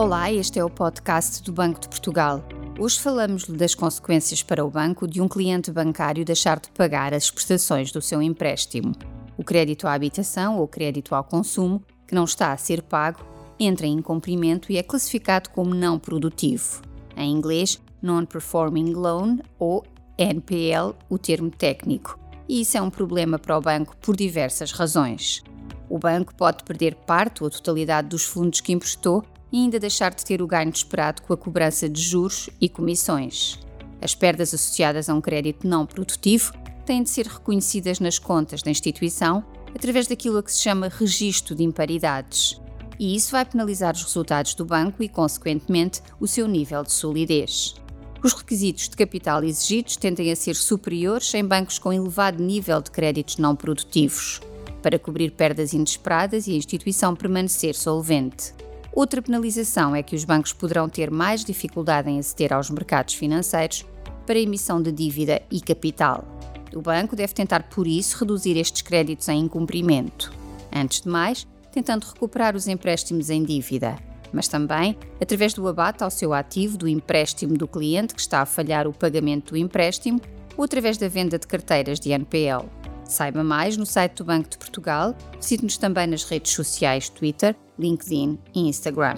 Olá, este é o podcast do Banco de Portugal. Hoje falamos-lhe das consequências para o banco de um cliente bancário deixar de pagar as prestações do seu empréstimo. O crédito à habitação ou crédito ao consumo, que não está a ser pago, entra em incumprimento e é classificado como não produtivo. Em inglês, Non-Performing Loan ou NPL, o termo técnico. E isso é um problema para o banco por diversas razões. O banco pode perder parte ou totalidade dos fundos que emprestou e ainda deixar de ter o ganho esperado com a cobrança de juros e comissões. As perdas associadas a um crédito não produtivo têm de ser reconhecidas nas contas da instituição através daquilo a que se chama registro de imparidades. E isso vai penalizar os resultados do banco e, consequentemente, o seu nível de solidez. Os requisitos de capital exigidos tendem a ser superiores em bancos com elevado nível de créditos não produtivos, para cobrir perdas inesperadas e a instituição permanecer solvente. Outra penalização é que os bancos poderão ter mais dificuldade em aceder aos mercados financeiros para emissão de dívida e capital. O banco deve tentar, por isso, reduzir estes créditos em incumprimento. Antes de mais, tentando recuperar os empréstimos em dívida, mas também através do abate ao seu ativo do empréstimo do cliente que está a falhar o pagamento do empréstimo ou através da venda de carteiras de NPL. Saiba mais no site do Banco de Portugal, visite-nos também nas redes sociais Twitter, LinkedIn e Instagram.